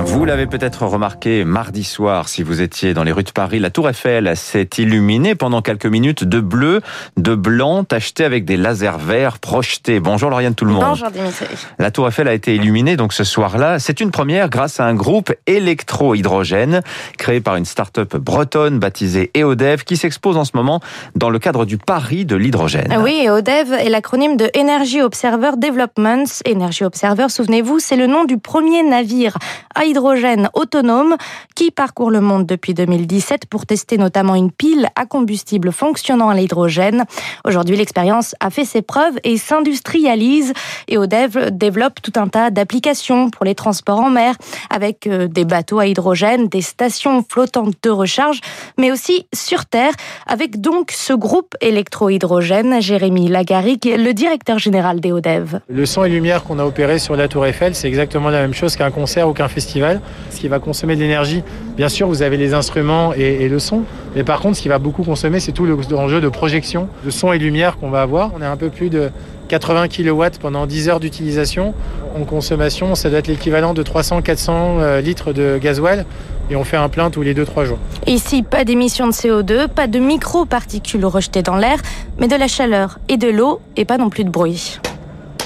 Vous l'avez peut-être remarqué mardi soir, si vous étiez dans les rues de Paris, la Tour Eiffel s'est illuminée pendant quelques minutes de bleu, de blanc, tacheté avec des lasers verts projetés. Bonjour Lauriane tout le monde. Bonjour Dimitri. La Tour Eiffel a été illuminée donc ce soir-là. C'est une première grâce à un groupe électro-hydrogène créé par une start-up bretonne baptisée EODEV qui s'expose en ce moment dans le cadre du Paris de l'hydrogène. Oui, EODEV est l'acronyme de Energy Observer Developments. Energy Observer, souvenez-vous, c'est le nom du premier navire hydrogène autonome qui parcourt le monde depuis 2017 pour tester notamment une pile à combustible fonctionnant à l'hydrogène. Aujourd'hui, l'expérience a fait ses preuves et s'industrialise. Et ODEV développe tout un tas d'applications pour les transports en mer avec euh, des bateaux à hydrogène, des stations flottantes de recharge, mais aussi sur Terre avec donc ce groupe électro-hydrogène. Jérémy Lagaric, le directeur général des ODEV. Le son et lumière qu'on a opéré sur la Tour Eiffel, c'est exactement la même chose qu'un concert ou qu'un festival. Ce qui va consommer de l'énergie, bien sûr, vous avez les instruments et, le son. Mais par contre, ce qui va beaucoup consommer, c'est tout l'enjeu de projection, de son et lumière qu'on va avoir. On a un peu plus de 80 kW pendant 10 heures d'utilisation. En consommation, ça doit être l'équivalent de 300-400 litres de gasoil et on fait un plein tous les 2-3 jours. Ici, pas d'émissions de CO2, pas de micro-particules rejetées dans l'air, mais de la chaleur et de l'eau et pas non plus de bruit.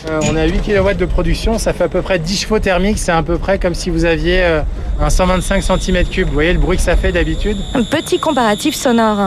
Euh, on a 8 kW de production, ça fait à peu près 10 chevaux thermiques, c'est à peu près comme si vous aviez euh, un 125 cm3. Vous voyez le bruit que ça fait d'habitude? Un petit comparatif sonore.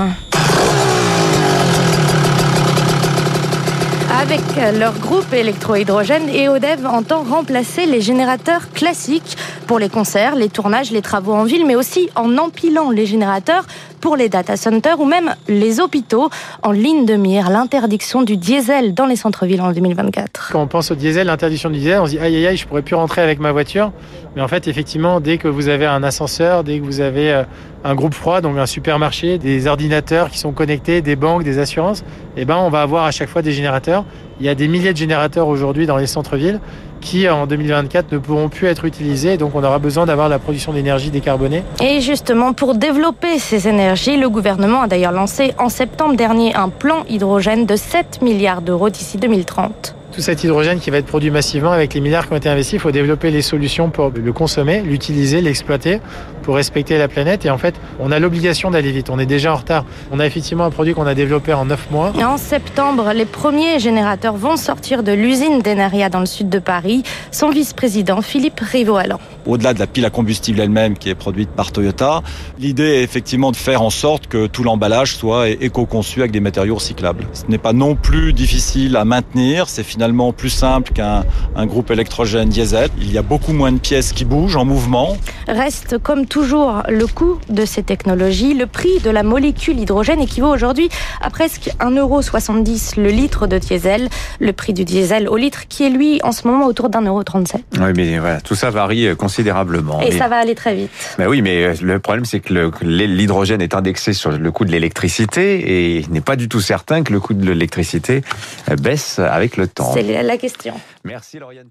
Avec leur groupe électro-hydrogène, EODEV entend remplacer les générateurs classiques pour les concerts, les tournages, les travaux en ville, mais aussi en empilant les générateurs pour les data centers ou même les hôpitaux en ligne de mire. L'interdiction du diesel dans les centres-villes en 2024. Quand on pense au diesel, l'interdiction du diesel, on se dit aïe aïe aïe, je pourrais plus rentrer avec ma voiture. Mais en fait, effectivement, dès que vous avez un ascenseur, dès que vous avez un groupe froid, donc un supermarché, des ordinateurs qui sont connectés, des banques, des assurances, eh ben, on va avoir à chaque fois des générateurs. Il y a des milliers de générateurs aujourd'hui dans les centres-villes qui en 2024 ne pourront plus être utilisés. Donc on aura besoin d'avoir la production d'énergie décarbonée. Et justement, pour développer ces énergies, le gouvernement a d'ailleurs lancé en septembre dernier un plan hydrogène de 7 milliards d'euros d'ici 2030 tout cet hydrogène qui va être produit massivement avec les milliards qui ont été investis, il faut développer les solutions pour le consommer, l'utiliser, l'exploiter pour respecter la planète. Et en fait, on a l'obligation d'aller vite. On est déjà en retard. On a effectivement un produit qu'on a développé en 9 mois. En septembre, les premiers générateurs vont sortir de l'usine d'Enaria dans le sud de Paris. Son vice-président, Philippe Rivaud-Allan. Au-delà de la pile à combustible elle-même qui est produite par Toyota, l'idée est effectivement de faire en sorte que tout l'emballage soit éco-conçu avec des matériaux recyclables. Ce n'est pas non plus difficile à maintenir. C'est finalement plus simple qu'un un groupe électrogène diesel. Il y a beaucoup moins de pièces qui bougent en mouvement. Reste comme toujours le coût de ces technologies. Le prix de la molécule hydrogène équivaut aujourd'hui à presque 1,70€ le litre de diesel. Le prix du diesel au litre qui est lui en ce moment autour d'1,37€. Oui, mais voilà, tout ça varie considérablement. Et mais... ça va aller très vite. Ben oui, mais le problème c'est que l'hydrogène est indexé sur le coût de l'électricité et il n'est pas du tout certain que le coût de l'électricité baisse avec le temps. C'est la question. Merci Lauriane.